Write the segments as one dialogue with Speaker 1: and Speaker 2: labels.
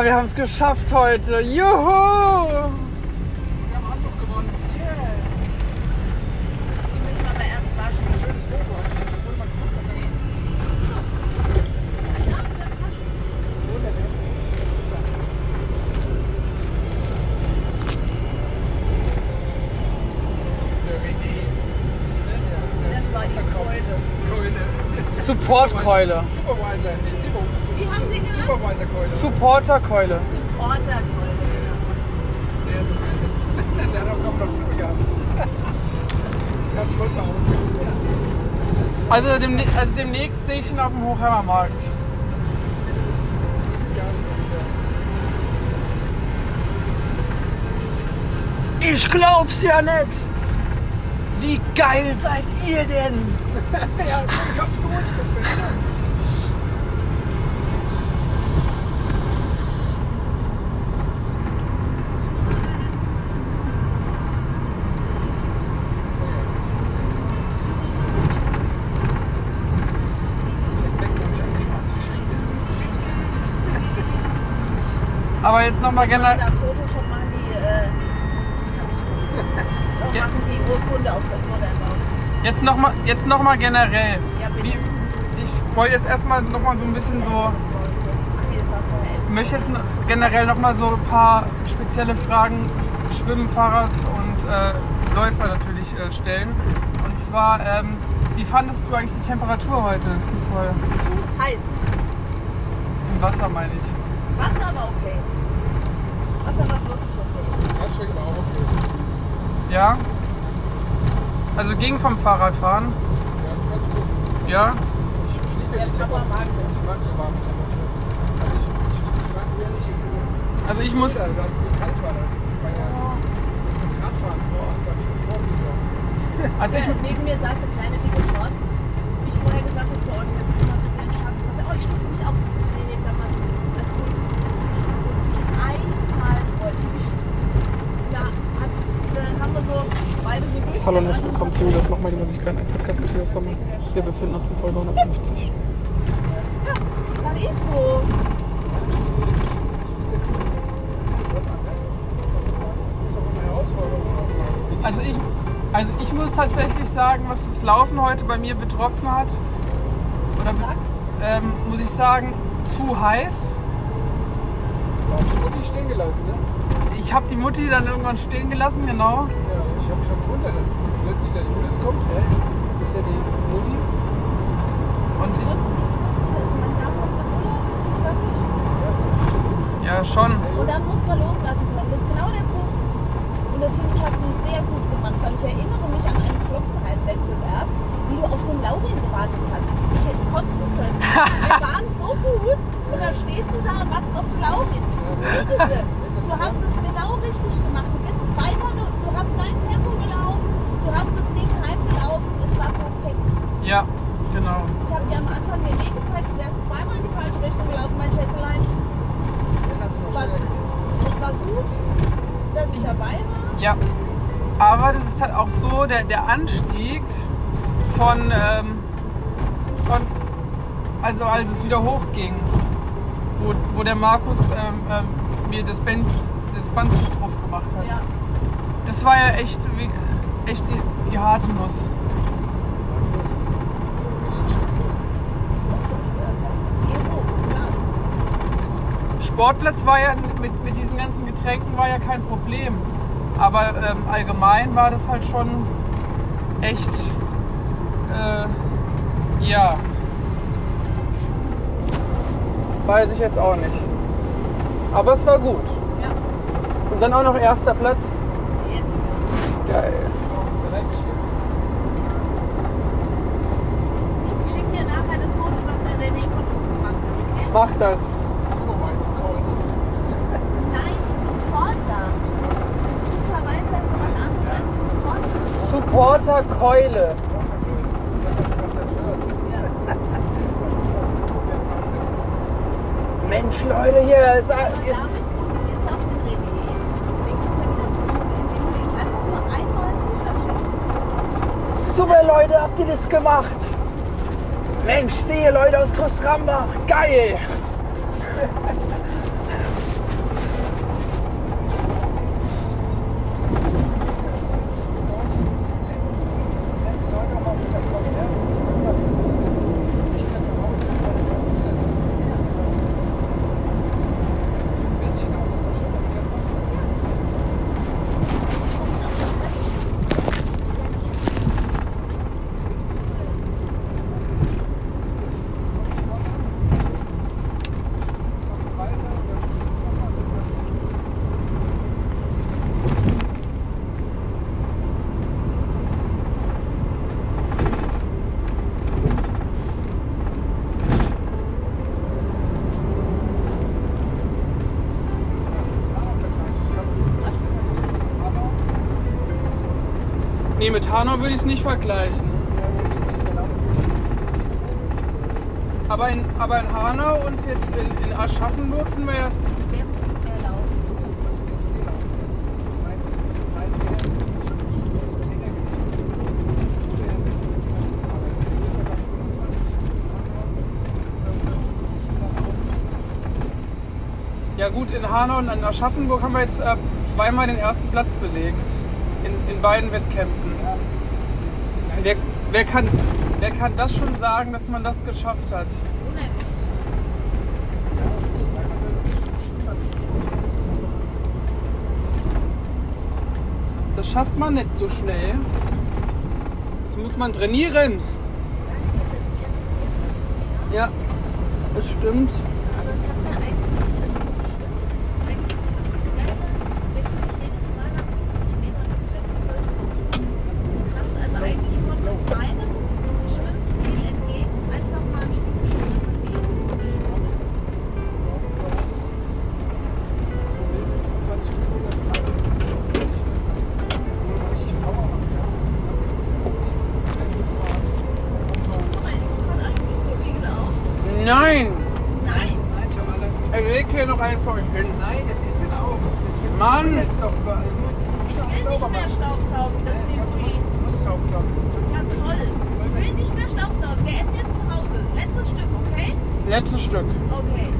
Speaker 1: Ja, wir haben es geschafft heute. Juhu!
Speaker 2: Wir haben Handtuch gewonnen. Yeah.
Speaker 3: Die müssen aber erst waschen.
Speaker 2: Ein schönes Foto. Hast du das mal geguckt? Was er.
Speaker 1: Supportkeule.
Speaker 2: Supervisor. Supervisor-Keule.
Speaker 1: Supporterkeule.
Speaker 3: Supporterkeule.
Speaker 2: Der hat auch kaum noch Schuhe gehabt. Ganz stolz nach Hause.
Speaker 1: Also, demne also demnächst sehe ich ihn auf dem Hochheimer Markt. Ich glaub's ja nicht. Wie geil seid ihr denn?
Speaker 2: Ja, ich hab's gewusst.
Speaker 1: Aber jetzt nochmal generell.
Speaker 3: da Photoshop machen die, äh,
Speaker 1: Ja.
Speaker 3: machen die Urkunde auf der Vorderbaum.
Speaker 1: Jetzt nochmal jetzt noch mal generell.
Speaker 3: Ja, bitte.
Speaker 1: Wie, ich wollte jetzt erstmal nochmal so ein bisschen so. Ich möchte jetzt generell nochmal so ein paar spezielle Fragen Schwimmen, Fahrrad und äh, Läufer natürlich äh, stellen. Und zwar, ähm, wie fandest du eigentlich die Temperatur heute, Nicole?
Speaker 3: Zu heiß.
Speaker 1: Im Wasser meine ich.
Speaker 3: Wasser aber war okay.
Speaker 2: Anstrengend, aber auch okay.
Speaker 1: Ja? Also ging vom
Speaker 2: zu gut.
Speaker 1: Ja?
Speaker 2: Ich, ich liebe die
Speaker 3: Papa mag
Speaker 2: Temperatur.
Speaker 3: das.
Speaker 2: Ich mag so warme Temperatur. Also ich, ich, ich mag es eher nicht in
Speaker 1: Also ich muss.
Speaker 2: Winter, als es kalt war. Das war ja das Radfahren. Boah, ganz schön Vorleser.
Speaker 1: Also ich,
Speaker 3: Neben mir saß der kleine dicke Thorsten. Ich vorher gesagt habe, für euch setzt immer so kleinen Schatten. Sagt er, oh, ich stütze mich auf. Nee, nee, bleib mal. Das ist gut. Ich setze mich einmal vor dich. Ja, hat, dann haben wir so beide so durch.
Speaker 1: Hallo und herzlich willkommen zu Julius Nochmal die Musikkeit, ein Podcast mit Julius Sommer. Wir befinden uns in Folge 150.
Speaker 3: Ja, das ist so.
Speaker 1: Also ich, also ich muss tatsächlich sagen, was das Laufen heute bei mir betroffen hat, oder be- ähm, muss ich sagen, zu heiß.
Speaker 2: Und die stehen gelassen, ne?
Speaker 1: Ich habe die Mutti dann irgendwann stehen gelassen, genau.
Speaker 2: Ja, gewundert, dass plötzlich der Julius kommt. Hä? Wo ist ja die Mutti?
Speaker 1: Und ich, ja schon.
Speaker 3: Und dann muss man loslassen können. Das ist genau der Punkt. Und das finde ich, hast du sehr gut gemacht, weil ich erinnere mich an einen Glockenhalbwettbewerb, wie du auf den Laurin gewartet hast. Ich hätte kotzen können. Wir waren so gut und dann stehst du da und wartest auf den Laurin. Bitte. Du hast es genau richtig gemacht. Du bist weiter, ge- du hast dein Tempo gelaufen, du hast das Ding heimgelaufen. Es war perfekt.
Speaker 1: Ja, genau.
Speaker 3: Ich habe dir am Anfang den Weg gezeigt, du wärst zweimal in die falsche Richtung gelaufen, mein Schätzelein.
Speaker 2: Wenn hast du noch
Speaker 3: Es war,
Speaker 2: schneller gewesen.
Speaker 3: es war gut, dass ich dabei war.
Speaker 1: Ja. Aber das ist halt auch so, der, der Anstieg von, ähm, von, also als es wieder hochging, wo, wo der Markus ähm, ähm, mir das Band, das Band drauf gemacht hat.
Speaker 3: Ja.
Speaker 1: Das war ja echt, wie, echt die, die harte Nuss. Sportplatz war ja mit, mit diesen ganzen Getränken war ja kein Problem. Aber ähm, allgemein war das halt schon echt, äh, ja. Weiß ich jetzt auch nicht. Aber es war gut.
Speaker 3: Ja.
Speaker 1: Und dann auch noch erster Platz.
Speaker 3: Yes.
Speaker 1: Geil.
Speaker 3: Ich schicke dir nachher das Foto, was der René von uns gemacht hat. Okay?
Speaker 1: Mach das.
Speaker 3: Nein, Supporter. Supervisor ist noch was anderes als Supporter.
Speaker 1: Supporterkeule. Mensch, Leute, hier ist.
Speaker 3: Aber damit motivierst du auch den René. Deswegen ist er wieder zu tun, indem du ihm einfach nur einmal ein T-Shirt schenkst.
Speaker 1: Super, Leute, habt ihr das gemacht? Mensch, sehe Leute aus Großrambach. Geil. Nee, mit Hanau würde ich es nicht vergleichen. Aber in, aber in Hanau und jetzt in, in Aschaffenburg sind wir ja. Ja gut, in Hanau und in Aschaffenburg haben wir jetzt äh, zweimal den ersten Platz belegt. In, in beiden Wettkämpfen. Wer, wer, kann, wer kann das schon sagen, dass man das geschafft hat? Das schafft man nicht so schnell. Das muss man trainieren.
Speaker 3: Ja,
Speaker 1: das stimmt.
Speaker 3: Stück. Okay.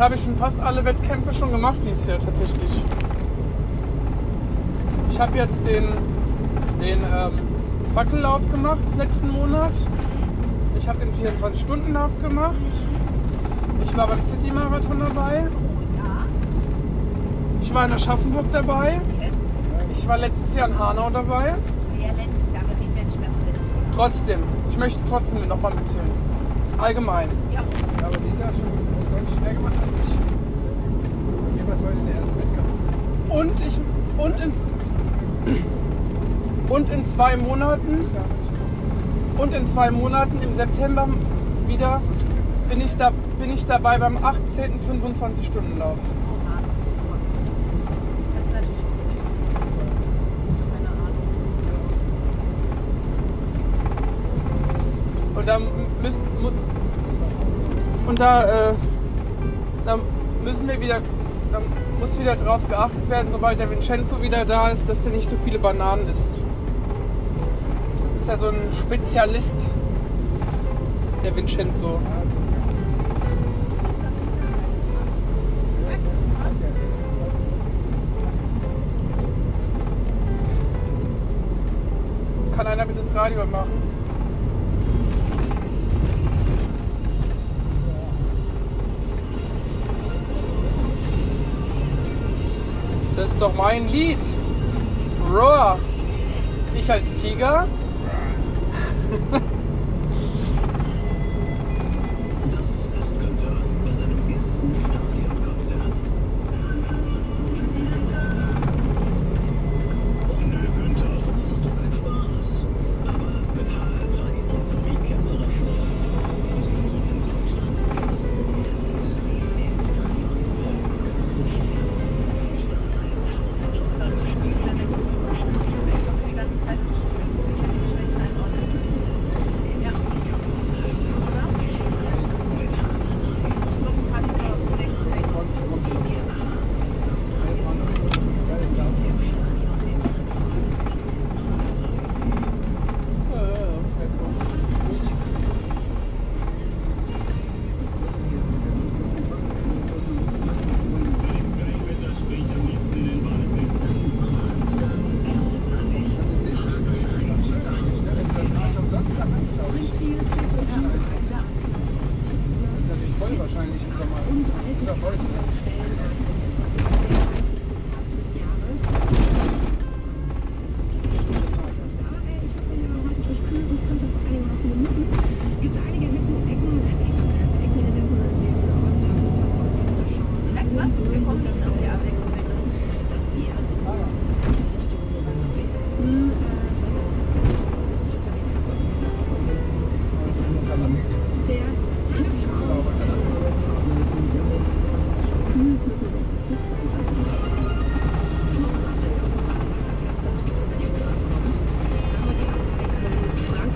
Speaker 1: Jetzt habe ich schon fast alle Wettkämpfe schon gemacht dieses Jahr tatsächlich. Ich habe jetzt den, den ähm, Fackellauf gemacht letzten Monat. Ich habe den 24-Stunden-Lauf gemacht. Ich war beim City-Marathon dabei. Ich war in Aschaffenburg dabei. Ich war letztes Jahr in Hanau dabei.
Speaker 3: Jahr.
Speaker 1: Trotzdem, ich möchte trotzdem nochmal mitzählen. Allgemein.
Speaker 3: Ja.
Speaker 2: Aber die ist ja schon deutlich schneller gemacht als ich. Bei heute der erste Wettkampf.
Speaker 1: Und ich und in, und in zwei Monaten und in zwei Monaten im September wieder bin ich da bin ich dabei beim 18. 25 Stunden Lauf.
Speaker 3: Oh Mann. Das ist natürlich keine Ahnung.
Speaker 1: Und da müssen und da äh, da müssen wir wieder da muss wieder drauf geachtet werden, sobald der Vincenzo wieder da ist, dass der nicht so viele Bananen isst. Das ist ja so ein Spezialist, der Vincenzo. Kann einer bitte das Radio machen? Das ist doch mein Lied. Roar. Ich als Tiger.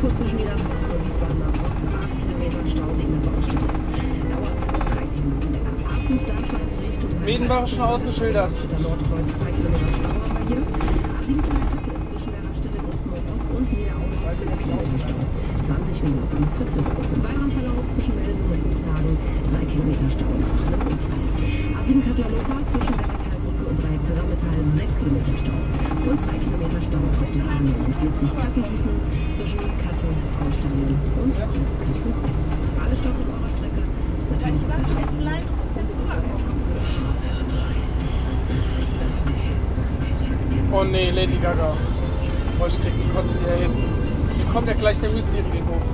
Speaker 4: Richtung Wiesbaden nach Rotz, 8 Kilometer Stau wegen der Baustelle. Dauert 30 Minuten länger. Arzens Darmstadt Richtung
Speaker 1: Medenbach ist schon ausgeschildert.
Speaker 4: Der Nordkreuz 2 Kilometer Stau haben wir hier. A7 Kassel zwischen der Raststätte Großmoor-Ost und Niederaude 2 Kilometer Stau. 20 Minuten Verzögerung. Weiterverlauf zwischen Melsung und Gutshagen 3 Kilometer Stau nach einem Unfall. A7 Kassel Hannover zwischen der und Dreieck Drammetall 6 Kilometer Stau. Und 3 Kilometer Stau auf der A49 Kassel-Gießen
Speaker 1: Oh ne, Lady Gaga. Alle ich krieg die Kotze hier hinten. Hier kommt ja gleich der Mysterien hoch.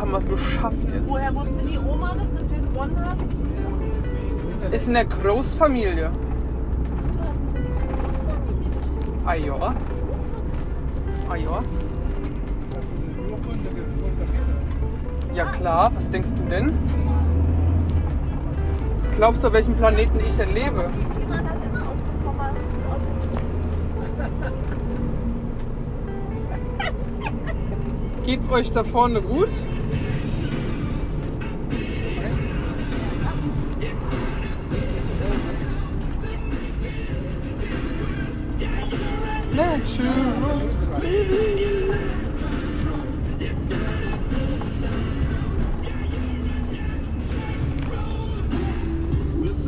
Speaker 3: haben
Speaker 1: wir geschafft jetzt?
Speaker 3: Woher wusste die Oma das, dass wir gewonnen haben?
Speaker 1: Ist in der Großfamilie.
Speaker 3: Du hast es in die Großfamilie.
Speaker 1: Ah ja. Ah ja. Ja klar, was denkst du denn? Was glaubst du, auf welchem Planeten ich denn lebe?
Speaker 3: Auto.
Speaker 1: Geht's euch da vorne gut? Natural.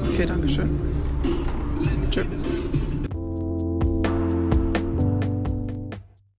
Speaker 1: Okay, danke schön. Tschüss.